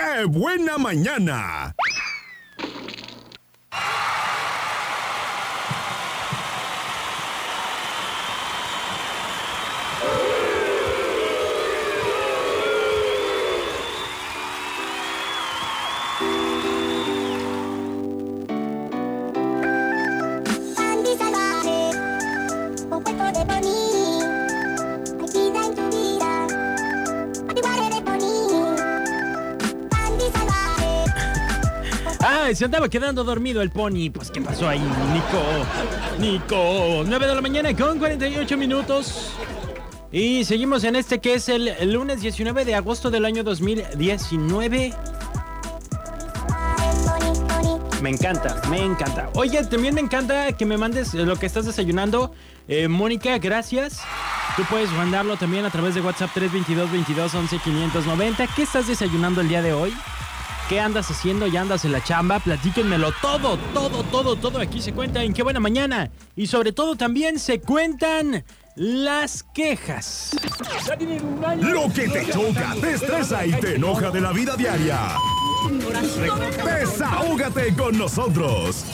¡Qué buena mañana! Se andaba quedando dormido el pony. Pues, ¿qué pasó ahí, Nico? Nico, 9 de la mañana con 48 minutos. Y seguimos en este que es el, lunes 19 de agosto del año 2019. pony, pony. Me encanta, me encanta. Oye, también me encanta que me mandes lo que estás desayunando. Eh, Mónica, gracias. Tú puedes mandarlo también a través de WhatsApp 322 22 11 590. ¿Qué estás desayunando el día de hoy? ¿Qué andas haciendo? ¿Ya andas en la chamba? Platíquenmelo todo, todo, todo, todo. Aquí se cuenta en qué buena mañana. Y sobre todo también se cuentan las quejas. Lo que te choca, te estresa y te enoja de la vida diaria. Desahógate con nosotros.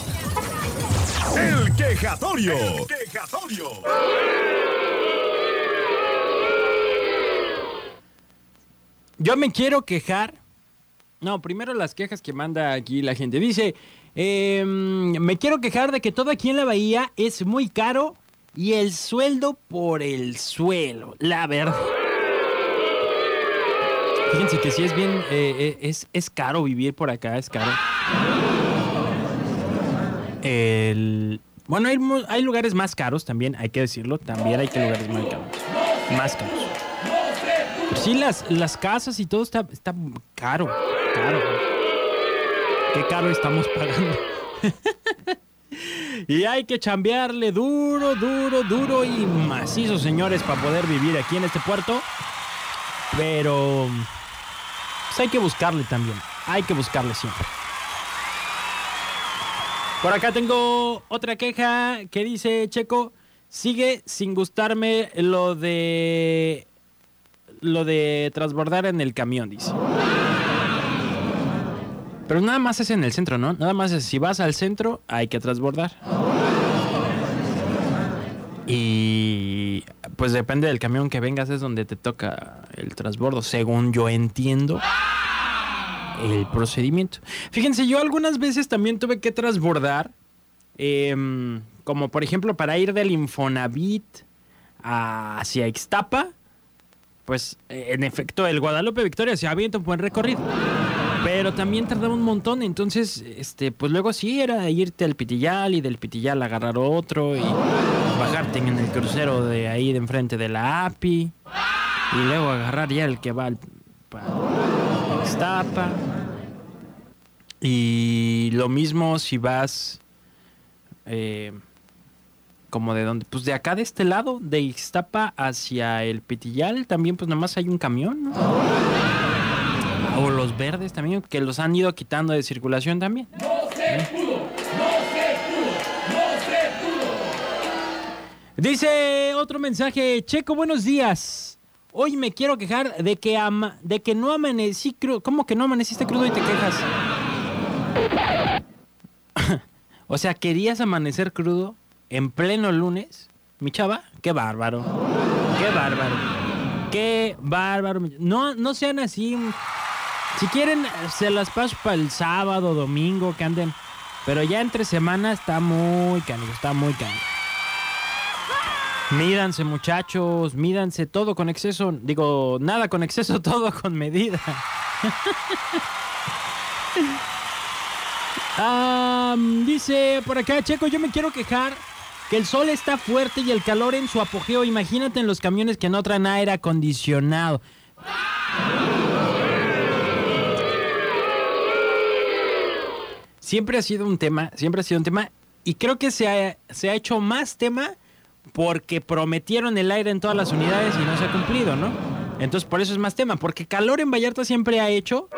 El quejatorio. El quejatorio. Yo me quiero quejar. No, primero las quejas que manda aquí la gente. Dice, em, me quiero quejar de que todo aquí en la bahía es muy caro y el sueldo por el suelo. La verdad. Fíjense que sí es bien, eh, eh, es, es caro vivir por acá, es caro. El, bueno, hay, hay lugares más caros también, hay que decirlo. También hay que lugares más caros. Más caros. Sí, las, las casas y todo está, está caro, Qué caro estamos pagando. y hay que chambearle duro, duro, duro y macizo, señores, para poder vivir aquí en este puerto. Pero pues hay que buscarle también. Hay que buscarle siempre. Por acá tengo otra queja que dice Checo, sigue sin gustarme lo de lo de transbordar en el camión, dice. Pero nada más es en el centro, ¿no? Nada más es si vas al centro hay que transbordar. Y pues depende del camión que vengas es donde te toca el transbordo, según yo entiendo el procedimiento. Fíjense, yo algunas veces también tuve que transbordar, em, como por ejemplo para ir del Infonavit hacia Ixtapa, pues en efecto el Guadalupe Victoria se avienta un buen recorrido. Pero también tardaba un montón, entonces, este, pues luego sí era irte al Pitillal y del Pitillal agarrar otro y bajarte en el crucero de ahí de enfrente de la API y luego agarrar ya el que va al pa- Ixtapa. Y lo mismo si vas eh, como de donde, pues de acá de este lado, de Ixtapa hacia el Pitillal, también pues nada más hay un camión, ¿no? O los verdes también, que los han ido quitando de circulación también. Dice otro mensaje, Checo, buenos días. Hoy me quiero quejar de que ama- de que no amanecí crudo. ¿Cómo que no amaneciste crudo y te quejas? o sea, ¿querías amanecer crudo en pleno lunes? Mi chava, qué bárbaro. Qué bárbaro. Qué bárbaro. No, no sean así. Si quieren, se las paso para el sábado, domingo, que anden. Pero ya entre semana está muy canijo, está muy canijo. Mídanse, muchachos, mídanse todo con exceso. Digo, nada con exceso, todo con medida. Dice por acá, Checo, yo me quiero quejar que el sol está fuerte y el calor en su apogeo. Imagínate en los camiones que no traen aire acondicionado. Siempre ha sido un tema, siempre ha sido un tema. Y creo que se ha, se ha hecho más tema porque prometieron el aire en todas las unidades y no se ha cumplido, ¿no? Entonces por eso es más tema, porque calor en Vallarta siempre ha hecho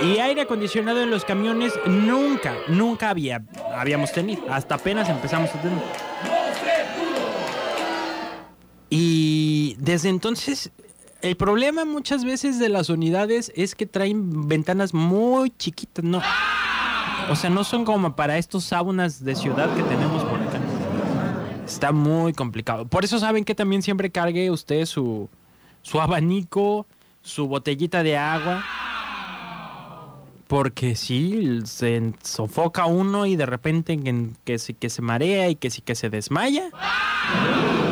y aire acondicionado en los camiones nunca, nunca había, habíamos tenido. Hasta apenas empezamos a tener. Y desde entonces El problema muchas veces de las unidades es que traen ventanas muy chiquitas, ¿no? O sea, no son como para estos saunas de ciudad que tenemos por acá. Está muy complicado. Por eso saben que también siempre cargue usted su, su abanico, su botellita de agua. Porque sí, se sofoca uno y de repente que, que, se, que se marea y que sí que se desmaya.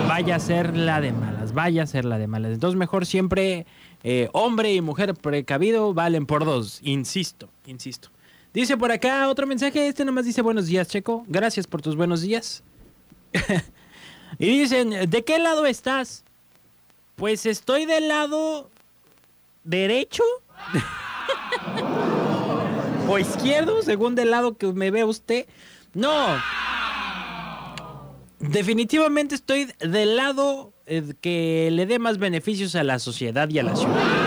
Vaya a ser la de malas, vaya a ser la de malas. Entonces mejor siempre eh, hombre y mujer precavido valen por dos. Insisto, insisto. Dice por acá otro mensaje, este nomás dice buenos días, Checo. Gracias por tus buenos días. y dicen, ¿de qué lado estás? Pues estoy del lado derecho o izquierdo, según del lado que me ve usted. No. Definitivamente estoy del lado eh, que le dé más beneficios a la sociedad y a la ciudad.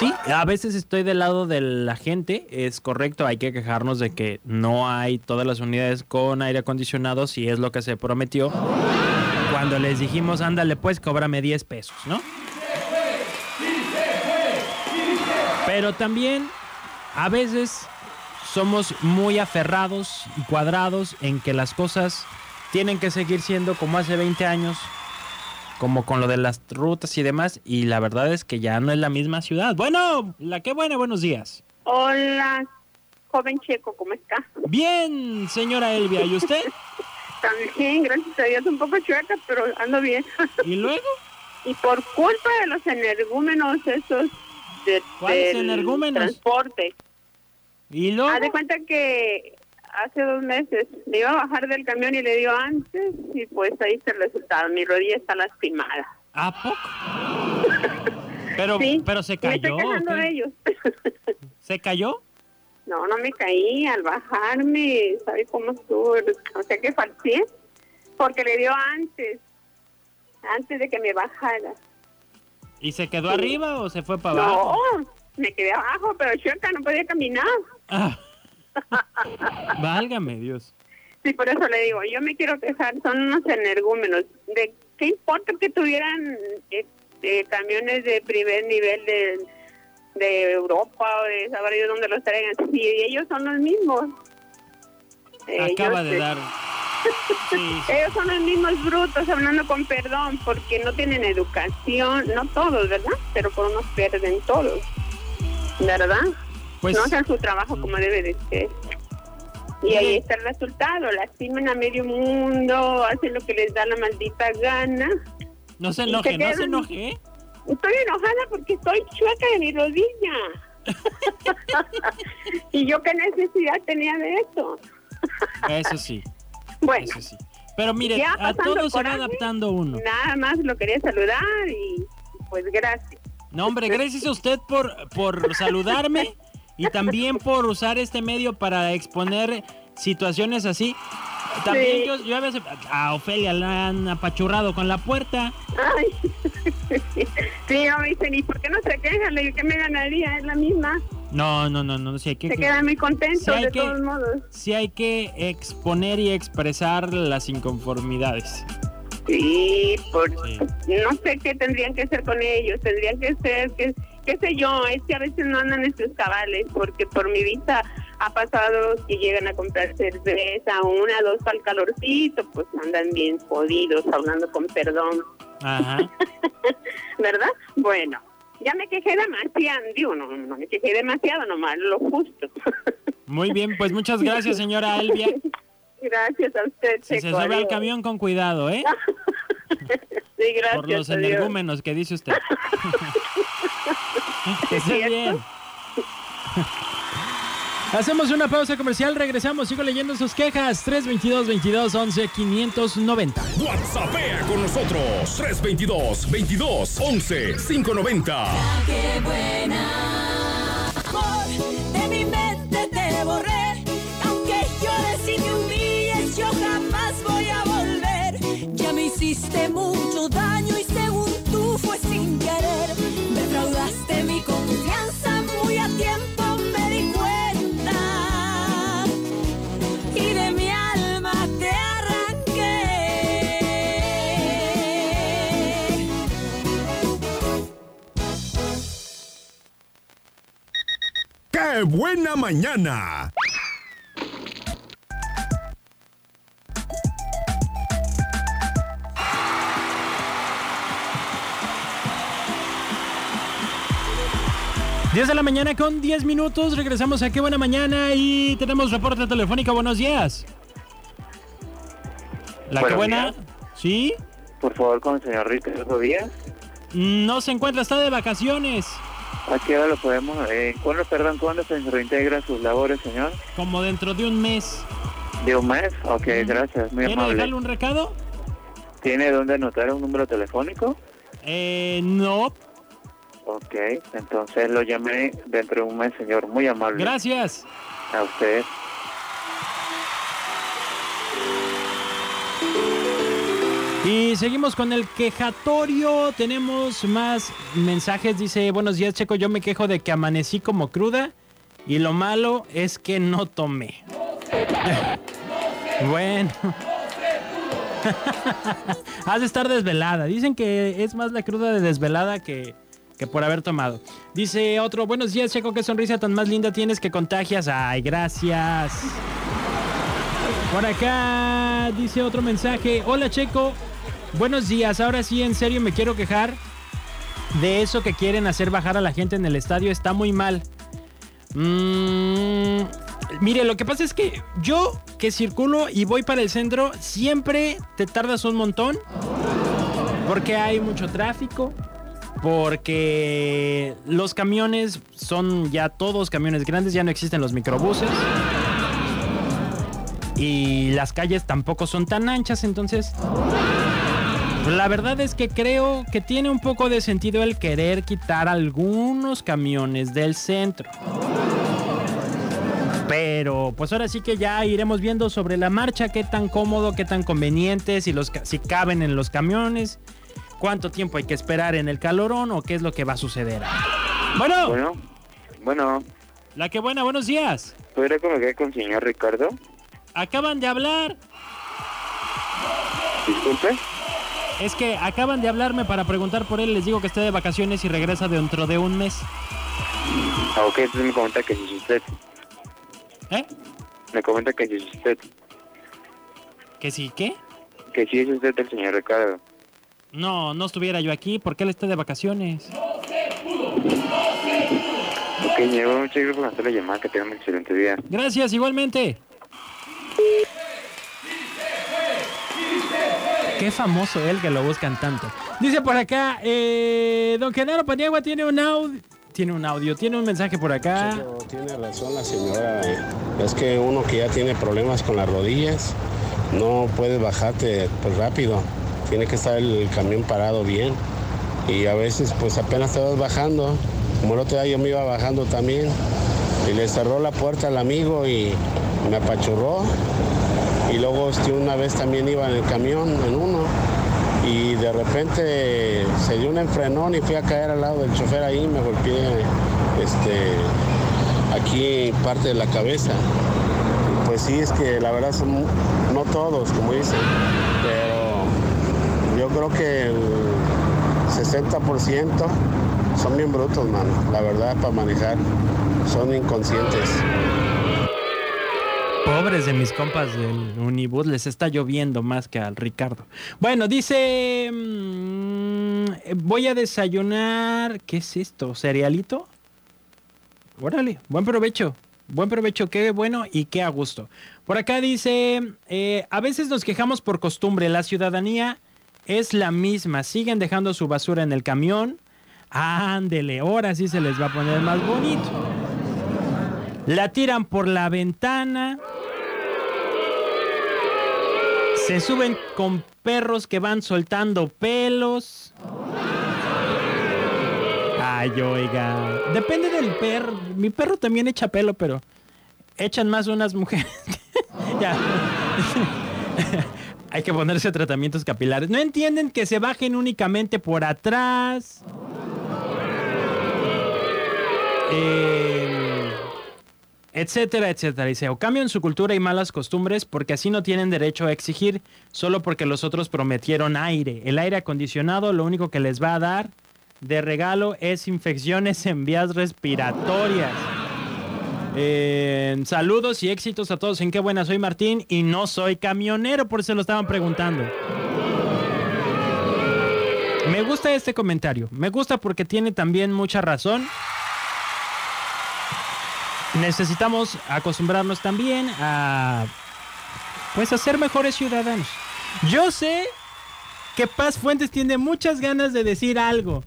Sí, a veces estoy del lado de la gente, es correcto, hay que quejarnos de que no hay todas las unidades con aire acondicionado, si es lo que se prometió. Cuando les dijimos, ándale pues, cóbrame 10 pesos, ¿no? Pero también a veces somos muy aferrados y cuadrados en que las cosas tienen que seguir siendo como hace 20 años, como con lo de las rutas y demás, y la verdad es que ya no es la misma ciudad. Bueno, la que buena, buenos días. Hola, joven checo, ¿cómo está? Bien, señora Elvia, ¿y usted? También, gracias a Dios, un poco chueca, pero ando bien. ¿Y luego? y por culpa de los energúmenos esos de, ¿Cuáles energúmenos? transporte. ¿Y luego? Haz de cuenta que hace dos meses me iba a bajar del camión y le dio antes y pues ahí está el resultado. Mi rodilla está lastimada. ¿A poco? Pero, Sí, pero se me estoy cayó. quejando ¿o qué? de ellos. ¿Se cayó? no, no me caí al bajarme. ¿Sabe cómo estuvo? O sea que falté porque le dio antes. Antes de que me bajara. ¿Y se quedó Sí. arriba o se fue para abajo? No, me quedé abajo, pero chueca, no podía caminar. Ah. Válgame Dios. Sí, por eso le digo, yo me quiero quejar, son unos energúmenos. ¿De qué importa que tuvieran este, camiones de primer nivel de, de Europa o de saber yo dónde los traigan? Si ellos son los mismos. Acaba Ellos, de dar. Sí. Ellos son los mismos brutos, hablando con perdón, porque no tienen educación, no todos, ¿verdad? Pero por unos pierden todos, ¿verdad? Pues no hacen su trabajo como debe de ser. Y ahí está el resultado, lastiman a medio mundo, hacen lo que les da la maldita gana. no se enoje, se no se enoje. ¿eh? Estoy enojada porque estoy chueca de mi rodilla. y yo qué necesidad tenía de eso. Eso sí, Bueno, eso sí. Pero mire, a pasando todo se va adaptando uno. nada más lo quería saludar y pues gracias. No, hombre, gracias a usted por, por saludarme y también por usar este medio para exponer situaciones así. También Sí. yo, yo a veces a Ofelia la han apachurrado con la puerta. Ay. sí, yo me dicen, ¿y por qué no se quejan? Le digo, ¿qué me ganaría? Es la misma. No, no, no, no, sí hay que, Se quedan muy contentos Sí, hay de que- todos modos. sí hay que exponer y expresar las inconformidades. Sí, por, Sí. no sé qué tendrían que hacer con ellos, tendrían que ser, que, qué sé yo, es que a veces no andan sus cabales, porque por mi vista ha pasado que llegan a comprar cerveza, una, dos para el calorcito, pues andan bien jodidos, hablando con perdón, Ajá. ¿verdad? Bueno, ya me quejé demasiado, digo, no, no me quejé demasiado, nomás lo justo. Muy bien, pues muchas gracias, señora Elvia. gracias a usted, Si se sube al camión con cuidado, ¿eh? Sí, gracias. Por los energúmenos que dice usted. que esté ¿Cierto? bien. Hacemos una pausa comercial, regresamos, sigo leyendo sus quejas. 322 22 11 590. WhatsAppea con nosotros 322 22 11 590. Qué buena. Amor, de mi mente te borré. Aunque llores y te humilles, yo jamás voy a volver. Ya me hiciste mucho ¡Qué buena mañana! Diez de la mañana con 10 minutos. Regresamos a Qué Buena Mañana y tenemos reporte telefónico. Buenos días. La Qué Buena. días. ¿Sí? Por favor, con el señor Ricardo Díaz. No se encuentra, está de vacaciones. ¿A qué hora lo podemos...? Eh, ¿Cuándo, perdón, cuándo se reintegra sus labores, señor? Como dentro de un mes. ¿De un mes? Ok, gracias, muy ¿Quiere amable. dejarle un recado? ¿Tiene dónde anotar un número telefónico? Eh, no. Ok, entonces lo llamé dentro de un mes, señor. Muy amable. Gracias. A usted. Y seguimos con el quejatorio. Tenemos más mensajes. Dice, buenos días, Checo. Yo me quejo de que amanecí como cruda. Y lo malo es que no tomé. bueno. Has de estar desvelada. Dicen que es más la cruda de desvelada que, que por haber tomado. Dice otro, buenos días, Checo. Qué sonrisa tan más linda tienes que contagias. Ay, gracias. Por acá dice otro mensaje. Hola Checo, buenos días. Ahora sí, en serio me quiero quejar de eso que quieren hacer bajar a la gente en el estadio. Está muy mal. Mm, mire, lo que pasa es que yo que circulo y voy para el centro, siempre te tardas un montón. Porque hay mucho tráfico. Porque los camiones son ya todos camiones grandes, ya no existen los microbuses y las calles tampoco son tan anchas, entonces la verdad es que creo que tiene un poco de sentido el querer quitar algunos camiones del centro. Pero pues ahora sí que ya iremos viendo sobre la marcha qué tan cómodo, qué tan conveniente, si, los, si caben en los camiones, cuánto tiempo hay que esperar en el calorón o qué es lo que va a suceder. Bueno, Bueno, bueno, la que buena, buenos días. ¿podría comunicar con el señor Ricardo? Acaban de hablar. Disculpe. Es que acaban de hablarme para preguntar por él. Les digo que está de vacaciones y regresa dentro de un mes. Ah, ok, entonces me comenta que es usted. ¿Eh? Me comenta que es usted. ¿Que sí qué? Que sí es usted el señor Ricardo. No, no estuviera yo aquí porque él está de vacaciones. Ok, me llevo mucho tiempo por hacer la llamada. Que tenga un excelente día. Gracias, igualmente. Qué famoso él que lo buscan tanto. Dice por acá, eh, don Genaro Paniagua tiene un audio. Tiene un audio, tiene un mensaje por acá. Tiene razón la señora. Es que uno que ya tiene problemas con las rodillas no puede bajarte pues rápido. Tiene que estar el camión parado bien. Y a veces pues apenas te vas bajando. Como el otro día yo me iba bajando también. Y le cerró la puerta al amigo y me apachurró. Y luego este, una vez también iba en el camión, en uno. Y de repente se dio un enfrenón y fui a caer al lado del chofer ahí, me golpeé este, aquí parte de la cabeza. Pues sí, es que la verdad son no todos, como dicen, pero yo creo que el 60% son bien brutos, mano, la verdad, para manejar. Son inconscientes. Pobres de mis compas del Unibus, les está lloviendo más que al Ricardo. Bueno, dice, mm, voy a desayunar, ¿qué es esto? ¿Cerealito? Órale, buen provecho, buen provecho, qué bueno y qué a gusto. Por acá dice, eh, a veces nos quejamos por costumbre, la ciudadanía es la misma, siguen dejando su basura en el camión. Ándele, ahora sí se les va a poner más bonito. La tiran por la ventana. Se suben con perros que van soltando pelos. Ay, oiga. Depende del perro. Mi perro también echa pelo, pero echan más unas mujeres. ya. Hay que ponerse tratamientos capilares. No entienden que se bajen únicamente por atrás. Eh, etcétera, etcétera. Dice, o cambian su cultura y malas costumbres porque así no tienen derecho a exigir solo porque los otros prometieron aire. El aire acondicionado lo único que les va a dar de regalo es infecciones en vías respiratorias. Eh, saludos y éxitos a todos. En qué buena soy Martín y no soy camionero, por eso lo estaban preguntando. Me gusta este comentario. Me gusta porque tiene también mucha razón. Necesitamos acostumbrarnos también a pues a ser mejores ciudadanos. Yo sé que Paz Fuentes tiene muchas ganas de decir algo.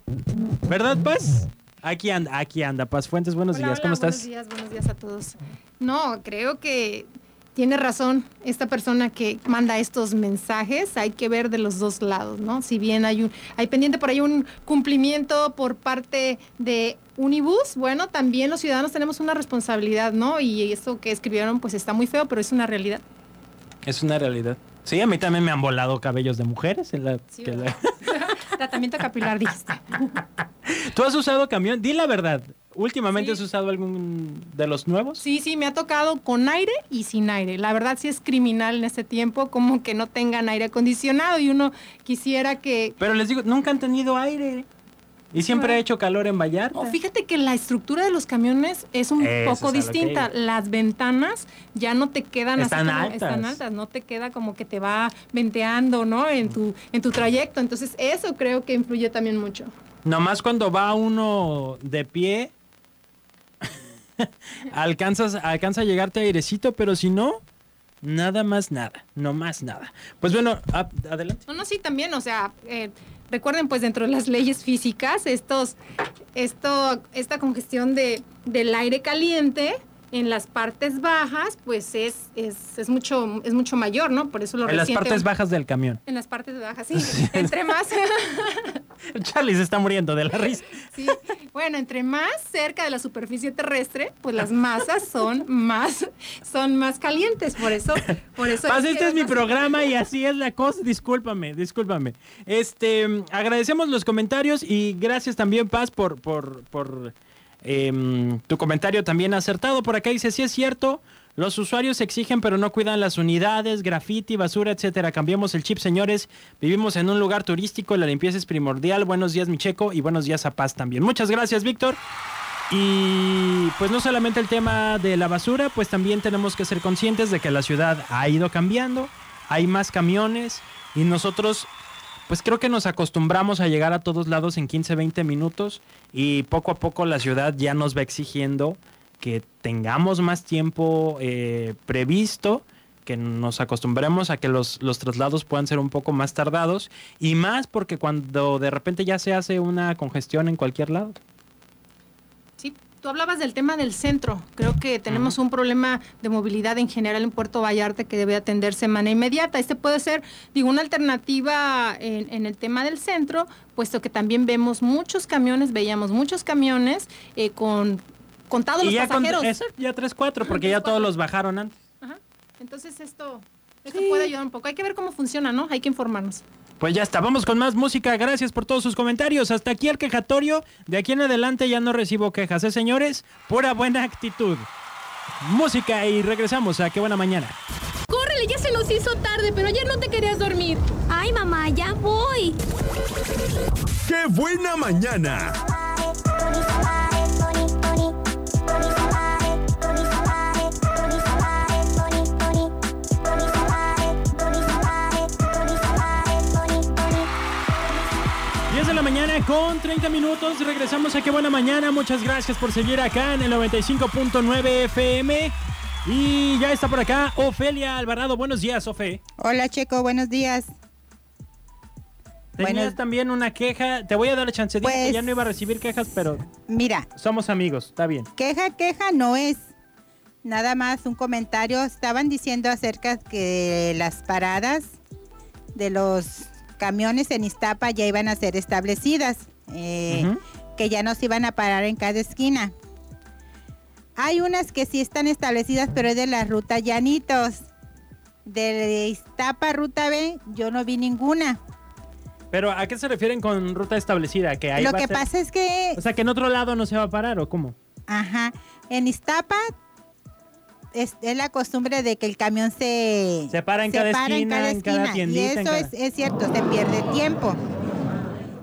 ¿Verdad, Paz? Aquí anda, aquí anda. Paz Fuentes, buenos Hola, días. hola, ¿Cómo buenos estás? días, buenos días a todos. No, creo que tiene razón esta persona que manda estos mensajes. Hay que ver de los dos lados, ¿no? Si bien hay un, hay pendiente por ahí un cumplimiento por parte de Unibus, bueno, también los ciudadanos tenemos una responsabilidad, ¿no? Y esto que escribieron, pues está muy feo, pero es una realidad. Es una realidad. Sí, a mí también me han volado cabellos de mujeres. en la- Sí, que la- ¿verdad? Tratamiento capilar, dijiste. ¿Tú has usado camión? Di la verdad. ¿Últimamente Sí. has usado algún de los nuevos? Sí, sí, me ha tocado con aire y sin aire. La verdad sí es criminal en este tiempo como que no tengan aire acondicionado y uno quisiera que... Pero les digo, nunca han tenido aire. Y siempre ha hecho calor en Vallarta. Oh, fíjate que la estructura de los camiones es un Eso poco es distinta. Las ventanas ya no te quedan Están así altas. están altas, no te queda como que te va venteando, ¿no? En tu en tu trayecto. Entonces, eso creo que influye también mucho. Nomás cuando va uno de pie, alcanzas, alcanza a llegarte airecito, pero si no, nada más nada, no más nada. Pues bueno, adelante. No, no, sí, también, o sea, eh, recuerden, pues dentro de las leyes físicas, estos, esto, esta congestión de, del aire caliente en las partes bajas, pues es, es, es mucho, es mucho mayor, ¿no? Por eso lo En las partes bajas del camión. En las partes bajas, sí. entre más, Charlie se está muriendo de la risa. sí. Bueno, entre más cerca de la superficie terrestre, pues las masas son más, son más calientes. Por eso, por eso. Paz, que este es mi programa y así es la cosa. Discúlpame, discúlpame. Este, agradecemos los comentarios y gracias también, Paz, por, por, por em, tu comentario también acertado. Por acá dice, sí es cierto, los usuarios exigen pero no cuidan las unidades, graffiti, basura, etcétera. Cambiemos el chip, señores. Vivimos en un lugar turístico, la limpieza es primordial. Buenos días, Micheco, y buenos días a Paz también. Muchas gracias, Víctor. Y pues no solamente el tema de la basura, pues también tenemos que ser conscientes de que la ciudad ha ido cambiando, hay más camiones y nosotros pues creo que nos acostumbramos a llegar a todos lados en 15, 20 minutos y poco a poco la ciudad ya nos va exigiendo que tengamos más tiempo eh, previsto, que nos acostumbremos a que los, los traslados puedan ser un poco más tardados y más porque cuando de repente ya se hace una congestión en cualquier lado. Tú hablabas del tema del centro. Creo que tenemos un problema de movilidad en general en Puerto Vallarta que debe atenderse de manera inmediata. Este puede ser, digo, una alternativa en, en el tema del centro, puesto que también vemos muchos camiones, veíamos muchos camiones eh, con contados los ya, con, pasajeros. ya 3-4, porque ya todos los bajaron antes. Ajá. Entonces esto, esto puede ayudar un poco. Hay que ver cómo funciona, ¿no? Hay que informarnos. Pues ya está, vamos con más música. Gracias por todos sus comentarios. Hasta aquí el quejatorio. De aquí en adelante ya no recibo quejas, ¿eh, señores? Pura buena actitud. Música y regresamos a Qué Buena Mañana. Córrele, ya se nos hizo tarde, pero ayer no te querías dormir. Ay, mamá, ya voy. ¡Qué buena mañana! Mañana con 30 minutos. Regresamos a Qué Buena Mañana. Muchas gracias por seguir acá en el 95.9 FM. Y ya está por acá Ofelia Alvarado. Buenos días, Ofe. Hola Checo, buenos días. Tenías también una queja. Te voy a dar chance. Dije que Pues- ya no iba a recibir quejas, pero Mira, somos amigos. Está bien. queja, queja no es. Nada más un comentario. Estaban diciendo acerca que las paradas de los camiones en Iztapa ya iban a ser establecidas, eh, que ya no se iban a parar en cada esquina. Hay unas que sí están establecidas, pero es de la ruta Llanitos. De Iztapa, ruta B, yo no vi ninguna. Pero ¿a qué se refieren con ruta establecida? Que ahí Lo va a que ser- pasa es que O sea, que en otro lado no se va a parar, ¿o cómo? Ajá. En Iztapa es, es la costumbre de que el camión se, Se para en cada esquina, en cada Y tiendita, en eso cada- Es, es cierto, se pierde tiempo.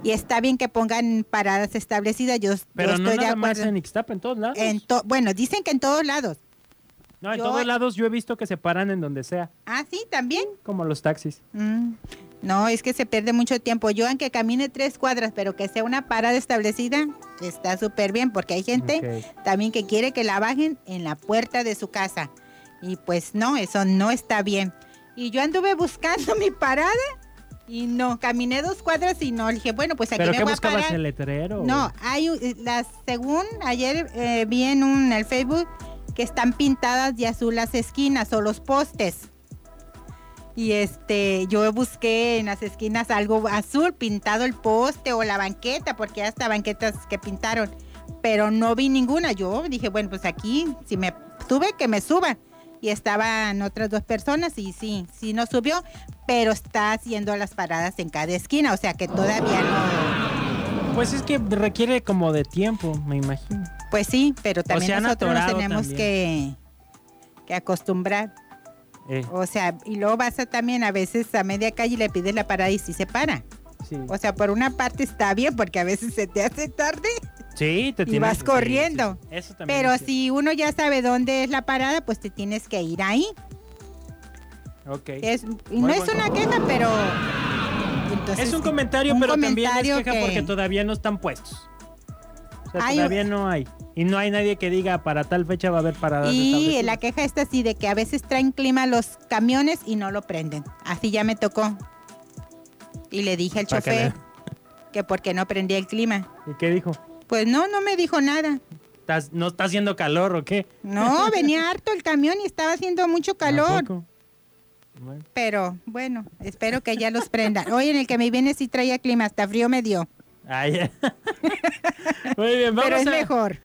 Y está bien que pongan paradas establecidas. Yo, yo Pero no estoy de nada más acuerdo. en Ixtapa, en todos lados. En to- bueno, dicen que en todos lados. no, en yo- todos lados yo he visto que se paran en donde sea, Ah, sí, también. como los taxis. Mm, No, es que se pierde mucho tiempo. Yo, aunque camine tres cuadras, pero que sea una parada establecida, está súper bien, porque hay gente también que quiere que la bajen en la puerta de su casa. Y pues no, eso no está bien. Y yo anduve buscando mi parada y no, caminé dos cuadras y no. Dije, bueno, pues aquí ¿Pero me qué voy a buscabas, parar. el letrero? No, hay un- las según ayer eh, vi en un en el Facebook que están pintadas de azul las esquinas o los postes. Y este, yo busqué en las esquinas algo azul pintado el poste o la banqueta, porque hasta banquetas que pintaron, pero no vi ninguna. Yo dije, bueno, pues aquí si me sube que me suba. Y estaban otras dos personas y sí, sí no subió, pero está haciendo las paradas en cada esquina, o sea que todavía no. Pues es que requiere como de tiempo, me imagino. Pues sí, pero también nosotros nos tenemos que, que acostumbrar. Eh, O sea, y luego vas a también a veces a media calle y le pides la parada y sí se para. sí. O sea, por una parte está bien porque a veces se te hace tarde Sí, te y tienes- vas sí, corriendo. sí. Eso también. Pero es si uno ya sabe dónde es la parada, pues te tienes que ir ahí. Ok. Es, y no es una queja, pero... entonces, es un comentario, un pero también comentario es queja que- porque todavía no están puestos. O sea, Hay- todavía no hay. Y no hay nadie que diga para tal fecha va a haber paradas Y la queja está así de que a veces traen clima los camiones y no lo prenden. Así ya me tocó. Y le dije al Pa' chofer que por qué no prendía el clima. ¿Y qué dijo? Pues no, no me dijo nada. ¿Estás- ¿No está haciendo calor o qué? No, venía harto el camión y estaba haciendo mucho ¿A calor. Bueno. Pero bueno, espero que ya los prendan. Hoy en el que me viene sí traía clima, hasta frío me dio. Muy bien, vamos Pero es a... mejor.